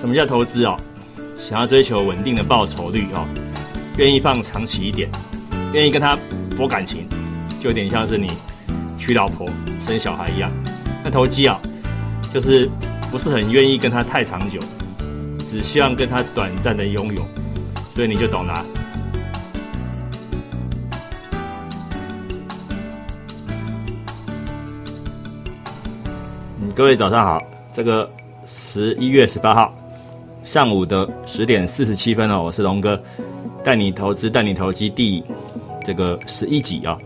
什么叫投资哦？想要追求稳定的报酬率哦，愿意放长期一点，愿意跟他博感情，就有点像是你娶老婆生小孩一样。那投机啊，就是不是很愿意跟他太长久，只希望跟他短暂的拥有，所以你就懂了。各位早上好，这个十一月十八号上午的十点四十七分哦，我是龙哥，带你投资带你投机第这个十一集啊，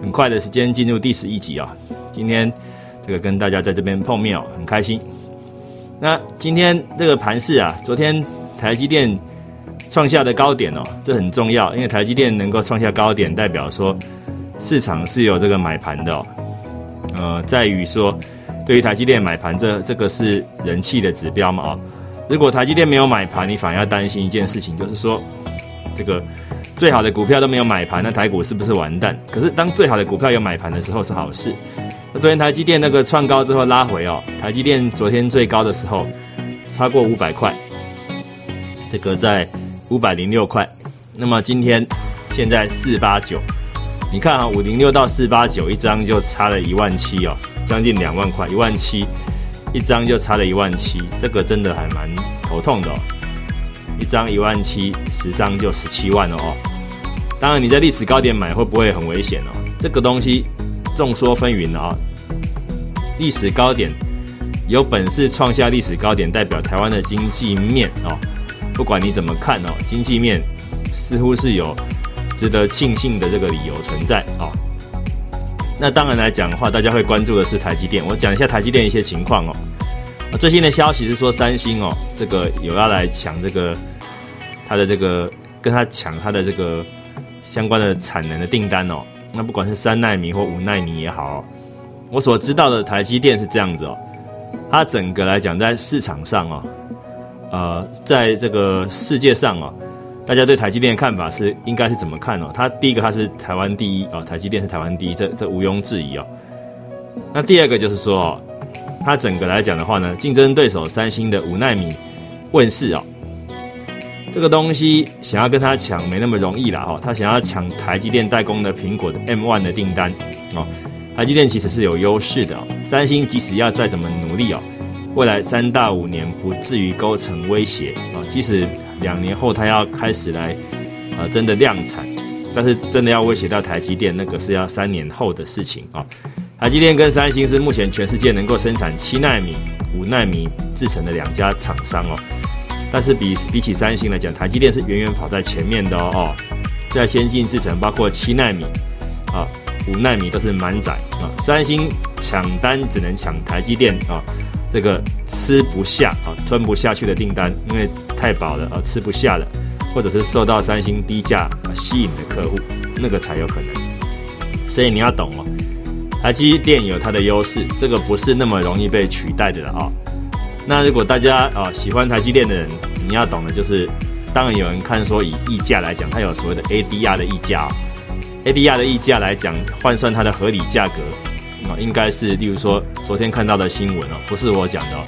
很快的时间进入第十一集啊，今天这个跟大家在这边碰面哦，很开心。那今天这个盘市啊，昨天台积电创下的高点哦，这很重要，因为台积电能够创下高点，代表说市场是有这个买盘的哦，呃，在于说。对于台积电买盘，这这个是人气的指标嘛？啊，如果台积电没有买盘，你反而要担心一件事情，就是说，这个最好的股票都没有买盘，那台股是不是完蛋？可是当最好的股票有买盘的时候是好事。那昨天台积电那个创高之后拉回哦，台积电昨天最高的时候超过五百块，这个在五百零六块。那么今天现在四八九，你看啊，五零六到四八九一张就差了一万七哦。将近两万块，一万七一张就差了一万七，这个真的还蛮头痛的哦。一张一万七，十张就十七万了哦。当然你在历史高点买会不会很危险哦？这个东西众说纷纭啊。历史高点有本事创下历史高点，代表台湾的经济面哦，不管你怎么看哦，经济面似乎是有值得庆幸的这个理由存在哦。那当然来讲的话，大家会关注的是台积电。我讲一下台积电一些情况哦。最新的消息是说，三星哦，这个有要来抢这个它的这个跟它抢它的这个相关的产能的订单哦。那不管是三纳米或五纳米也好，我所知道的台积电是这样子哦。它整个来讲，在市场上哦，呃，在这个世界上哦。大家对台积电的看法是应该是怎么看哦？它第一个它是台湾第一哦，台积电是台湾第一，这这毋庸置疑哦。那第二个就是说哦，它整个来讲的话呢，竞争对手三星的五纳米问世哦，这个东西想要跟它抢没那么容易啦哦，它想要抢台积电代工的苹果的 M1 的订单哦，台积电其实是有优势的哦，三星即使要再怎么努力哦，未来三到五年不至于构成威胁啊，即使。两年后，他要开始来，呃，真的量产，但是真的要威胁到台积电，那个是要三年后的事情啊。台积电跟三星是目前全世界能够生产七纳米、五纳米制成的两家厂商哦。但是比比起三星来讲，台积电是远远跑在前面的哦。在先进制程，包括七纳米啊、五纳米都是满载啊。三星抢单只能抢台积电啊。这个吃不下啊，吞不下去的订单，因为太饱了啊，吃不下了，或者是受到三星低价吸引的客户，那个才有可能。所以你要懂哦，台积电有它的优势，这个不是那么容易被取代的了啊。那如果大家啊喜欢台积电的人，你要懂的就是，当然有人看说以溢价来讲，它有所谓的 ADR 的溢价，ADR 的溢价来讲换算它的合理价格。啊，应该是，例如说昨天看到的新闻哦，不是我讲的哦。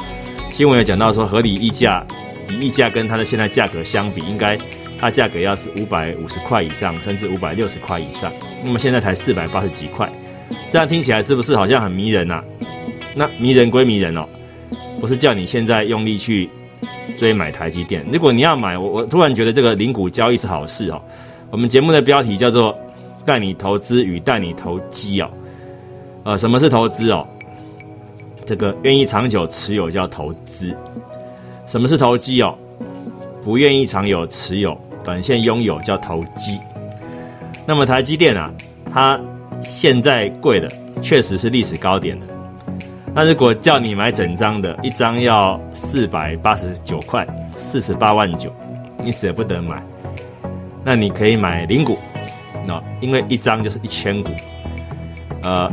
新闻有讲到说，合理溢价，以溢价跟它的现在价格相比，应该它价格要是五百五十块以上，甚至五百六十块以上。那么现在才四百八十几块，这样听起来是不是好像很迷人呐？那迷人归迷人哦，不是叫你现在用力去追买台积电。如果你要买，我我突然觉得这个零股交易是好事哦。我们节目的标题叫做带你投资与带你投机哦。呃，什么是投资哦？这个愿意长久持有叫投资。什么是投机哦？不愿意长久持有、短线拥有叫投机。那么台积电啊，它现在贵的确实是历史高点的。那如果叫你买整张的，一张要四百八十九块，四十八万九，你舍不得买，那你可以买零股，那因为一张就是一千股，呃。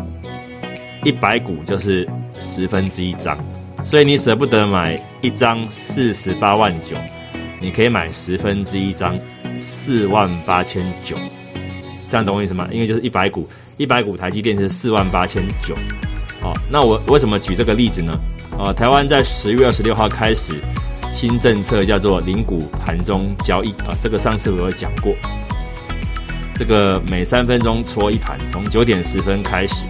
一百股就是十分之一张，所以你舍不得买一张四十八万九，你可以买十分之一张四万八千九，这样懂我意思吗？因为就是一百股，一百股台积电是四万八千九。好，那我为什么举这个例子呢？呃，台湾在十月二十六号开始新政策叫做零股盘中交易啊，这个上次我有讲过。这个每三分钟搓一盘，从九点十分开始，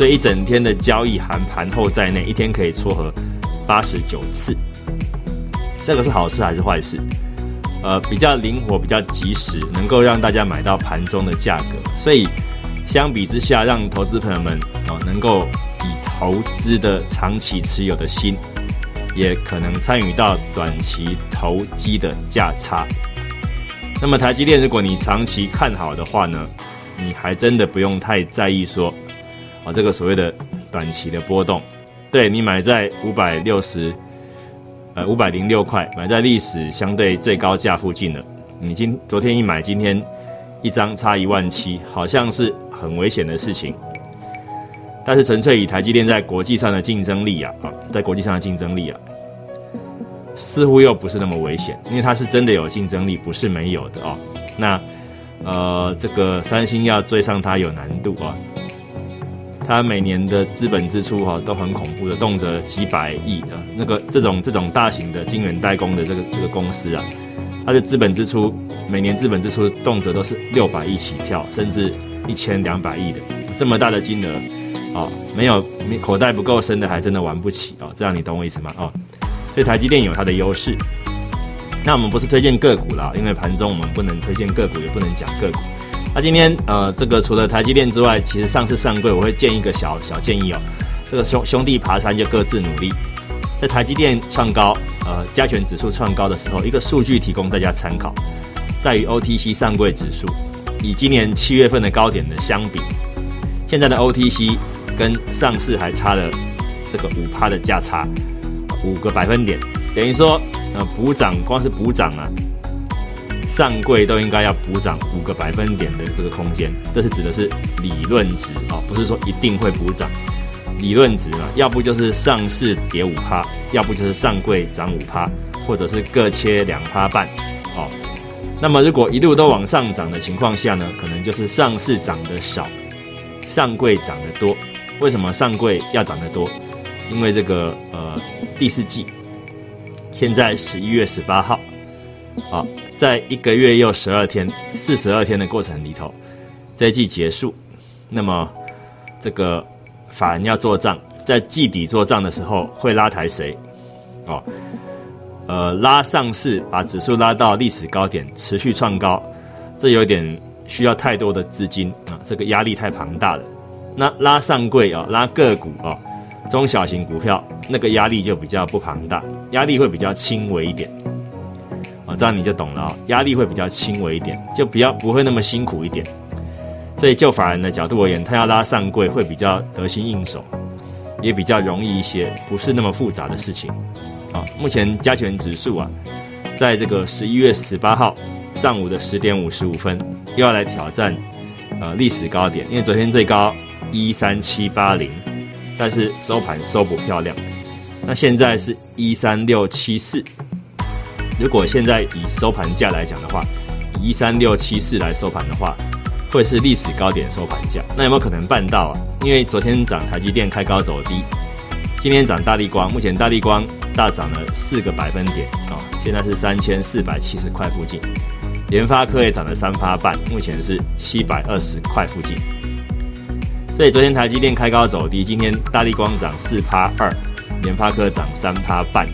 所以一整天的交易含盘后在内，一天可以撮合八十九次。这个是好事还是坏事？呃，比较灵活，比较及时，能够让大家买到盘中的价格。所以相比之下，让投资朋友们哦能够以投资的长期持有的心，也可能参与到短期投机的价差。那么台积电，如果你长期看好的话呢，你还真的不用太在意说，啊这个所谓的短期的波动，对你买在五百六十，呃五百零六块，买在历史相对最高价附近了，你今昨天一买，今天一张差一万七，好像是很危险的事情，但是纯粹以台积电在国际上的竞争力啊，啊在国际上的竞争力啊。似乎又不是那么危险，因为它是真的有竞争力，不是没有的哦。那呃，这个三星要追上它有难度啊。它每年的资本支出哈都很恐怖的，动辄几百亿啊。那个这种这种大型的晶圆代工的这个这个公司啊，它的资本支出每年资本支出动辄都是六百亿起跳，甚至一千两百亿的这么大的金额啊，没有你口袋不够深的还真的玩不起啊。这样你懂我意思吗？哦。所以台积电有它的优势，那我们不是推荐个股啦，因为盘中我们不能推荐个股，也不能讲个股。那今天呃，这个除了台积电之外，其实上市上柜我会建一个小小建议哦，这个兄兄弟爬山就各自努力。在台积电创高，呃，加权指数创高的时候，一个数据提供大家参考，在于 OTC 上柜指数，以今年七月份的高点的相比，现在的 OTC 跟上市还差了这个五趴的价差。五个百分点，等于说，呃，补涨光是补涨啊，上柜都应该要补涨五个百分点的这个空间，这是指的是理论值啊，不是说一定会补涨，理论值嘛，要不就是上市跌五趴，要不就是上柜涨五趴，或者是各切两趴半，哦，那么如果一路都往上涨的情况下呢，可能就是上市涨得少，上柜涨得多，为什么上柜要涨得多？因为这个呃。第四季，现在十一月十八号，好，在一个月又十二天、四十二天的过程里头，这一季结束，那么这个法人要做账，在季底做账的时候会拉抬谁？哦，呃，拉上市，把指数拉到历史高点，持续创高，这有点需要太多的资金啊，这个压力太庞大了。那拉上柜啊，拉个股啊。中小型股票那个压力就比较不庞大，压力会比较轻微一点，这样你就懂了啊，压力会比较轻微一点，就比较不会那么辛苦一点。所以就法人的角度而言，他要拉上柜会比较得心应手，也比较容易一些，不是那么复杂的事情。啊，目前加权指数啊，在这个十一月十八号上午的十点五十五分，又要来挑战呃历史高点，因为昨天最高一三七八零。但是收盘收不漂亮，那现在是一三六七四。如果现在以收盘价来讲的话，以一三六七四来收盘的话，会是历史高点收盘价。那有没有可能办到啊？因为昨天涨台积电开高走低，今天涨大力光，目前大力光大涨了四个百分点啊，现在是三千四百七十块附近。联发科也涨了三趴半，目前是七百二十块附近。所以昨天台积电开高走低，今天大力光涨四趴二，联发科涨三趴半，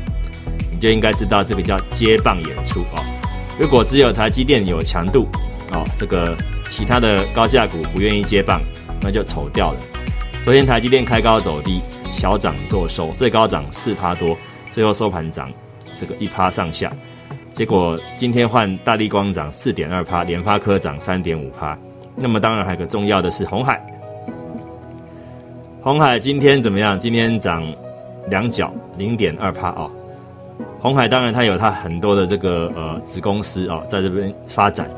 你就应该知道这个叫接棒演出哦。如果只有台积电有强度哦，这个其他的高价股不愿意接棒，那就丑掉了。昨天台积电开高走低，小涨做收，最高涨四趴多，最后收盘涨这个一趴上下。结果今天换大力光涨四点二趴，联发科涨三点五趴。那么当然还有个重要的是红海。红海今天怎么样？今天涨两角零点二帕哦。红海当然它有它很多的这个呃子公司哦，在这边发展。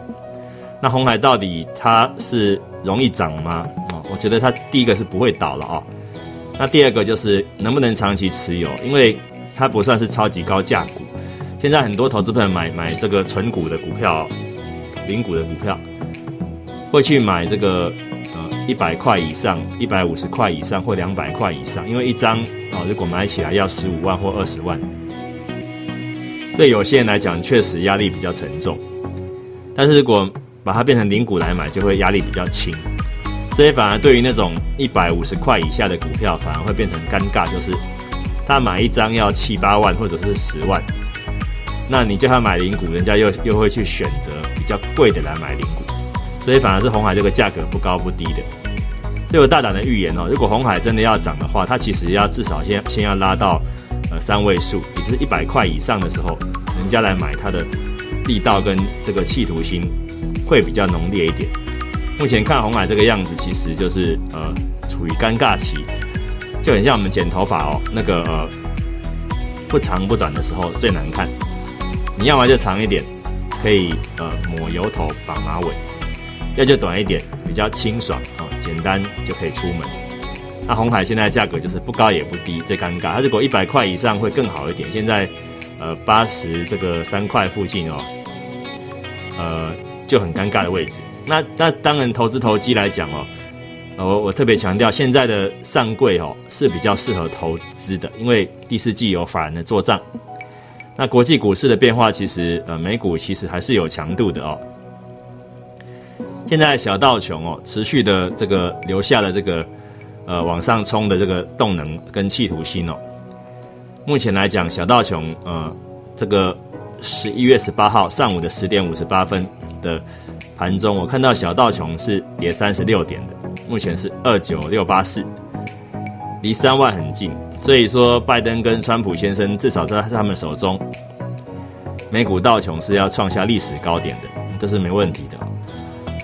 那红海到底它是容易涨吗？哦，我觉得它第一个是不会倒了哦。那第二个就是能不能长期持有？因为它不算是超级高价股。现在很多投资朋友买买这个纯股的股票、零股的股票，会去买这个呃。一百块以上，一百五十块以上或两百块以上，因为一张啊，如果买起来要十五万或二十万，对有些人来讲确实压力比较沉重。但是如果把它变成零股来买，就会压力比较轻。所以反而对于那种一百五十块以下的股票，反而会变成尴尬，就是他买一张要七八万或者是十万，那你叫他买零股，人家又又会去选择比较贵的来买零股，所以反而是红海这个价格不高不低的。所以我大胆的预言哦，如果红海真的要涨的话，它其实要至少先先要拉到呃三位数，也就是一百块以上的时候，人家来买它的力道跟这个企图心会比较浓烈一点。目前看红海这个样子，其实就是呃处于尴尬期，就很像我们剪头发哦，那个呃不长不短的时候最难看。你要么就长一点，可以呃抹油头绑马尾；要就短一点，比较清爽啊，简单就可以出门。那红海现在价格就是不高也不低，最尴尬。它如果一百块以上会更好一点，现在呃八十这个三块附近哦，呃就很尴尬的位置。那那当然，投资投机来讲哦，我我特别强调，现在的上柜哦是比较适合投资的，因为第四季有法人的做账。那国际股市的变化，其实呃美股其实还是有强度的哦。现在小道琼哦持续的这个留下了这个呃往上冲的这个动能跟企图心哦。目前来讲，小道琼呃这个十一月十八号上午的十点五十八分的。盘中我看到小道琼是跌三十六点的，目前是二九六八四，离三万很近，所以说拜登跟川普先生至少在他们手中，美股道琼是要创下历史高点的，这是没问题的。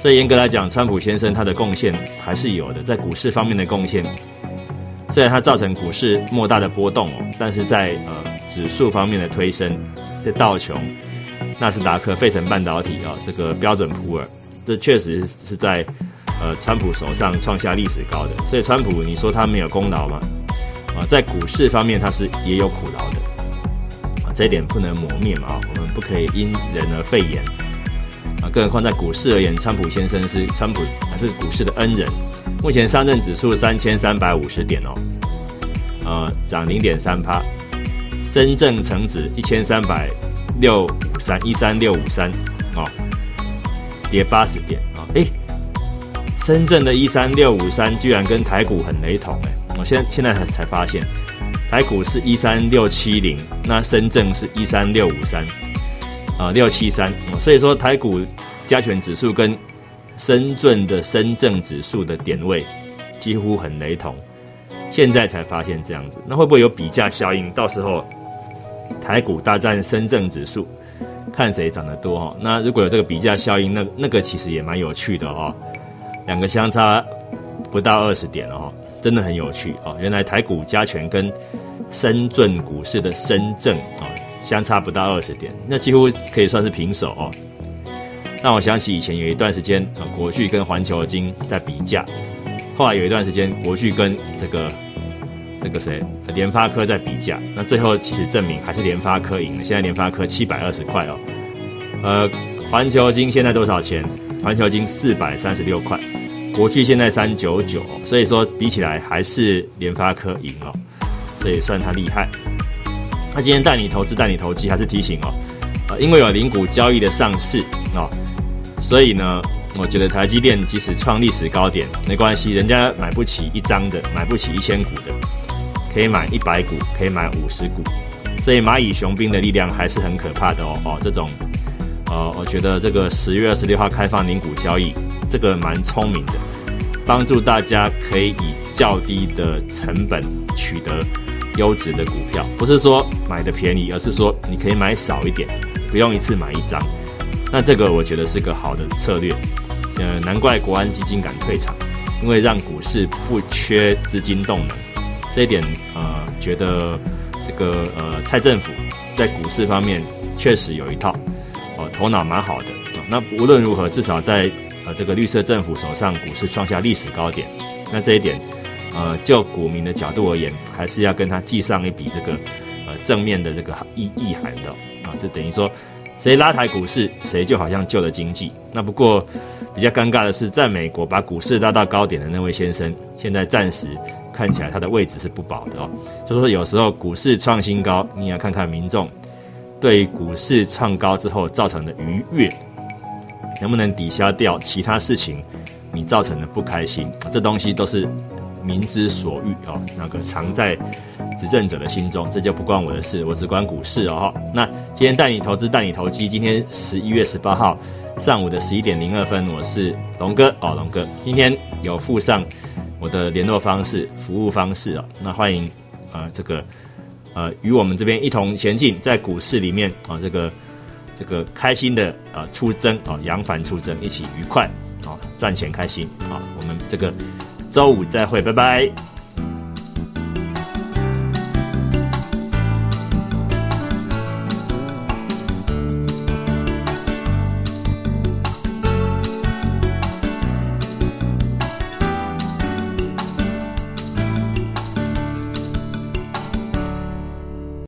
所以严格来讲，川普先生他的贡献还是有的，在股市方面的贡献，虽然他造成股市莫大的波动哦，但是在呃指数方面的推升，在道琼。纳斯达克、费城半导体啊，这个标准普尔，这确实是在呃川普手上创下历史高的。所以川普，你说他没有功劳吗？啊，在股市方面他是也有苦劳的啊，这一点不能磨灭嘛啊，我们不可以因人而废言啊。更何况在股市而言，川普先生是川普还是股市的恩人。目前上证指数三千三百五十点哦，呃，涨零点三趴，深圳成指一千三百。六五三一三六五三，哦，跌八十点啊！诶，深圳的一三六五三居然跟台股很雷同诶，我现在现在才才发现，台股是一三六七零，那深圳是一三六五三，啊六七三，所以说台股加权指数跟深圳的深圳指数的点位几乎很雷同，现在才发现这样子，那会不会有比价效应？到时候？台股大战深圳指数，看谁涨得多哈。那如果有这个比价效应，那那个其实也蛮有趣的哦。两个相差不到二十点哦，真的很有趣哦。原来台股加权跟深圳股市的深圳啊相差不到二十点，那几乎可以算是平手哦。让我想起以前有一段时间啊，国巨跟环球金在比价，后来有一段时间国巨跟这个。那个谁，联发科在比价，那最后其实证明还是联发科赢了。现在联发科七百二十块哦，呃，环球金现在多少钱？环球金四百三十六块，国巨现在三九九，所以说比起来还是联发科赢了，所以算它厉害。那今天带你投资带你投机，还是提醒哦，呃，因为有零股交易的上市哦，所以呢，我觉得台积电即使创历史高点没关系，人家买不起一张的，买不起一千股的。可以买一百股，可以买五十股，所以蚂蚁雄兵的力量还是很可怕的哦哦，这种，呃，我觉得这个十月二十六号开放零股交易，这个蛮聪明的，帮助大家可以以较低的成本取得优质的股票，不是说买的便宜，而是说你可以买少一点，不用一次买一张，那这个我觉得是个好的策略，呃，难怪国安基金敢退场，因为让股市不缺资金动能。这一点，呃，觉得这个呃蔡政府在股市方面确实有一套，哦，头脑蛮好的。那无论如何，至少在呃这个绿色政府手上，股市创下历史高点。那这一点，呃，就股民的角度而言，还是要跟他记上一笔这个呃正面的这个意意涵的啊。这等于说，谁拉抬股市，谁就好像救了经济。那不过比较尴尬的是，在美国把股市拉到高点的那位先生，现在暂时。看起来他的位置是不保的哦，就说有时候股市创新高，你也要看看民众对股市创高之后造成的愉悦，能不能抵消掉其他事情你造成的不开心？这东西都是民之所欲哦，那个藏在执政者的心中，这就不关我的事，我只管股市哦。那今天带你投资，带你投机。今天十一月十八号上午的十一点零二分，我是龙哥哦，龙哥，今天有附上我的联络方式、服务方式哦，那欢迎啊这个。呃，与我们这边一同前进，在股市里面啊，这个这个开心的啊出征啊，扬帆出征，一起愉快啊，赚钱开心啊，我们这个周五再会，拜拜。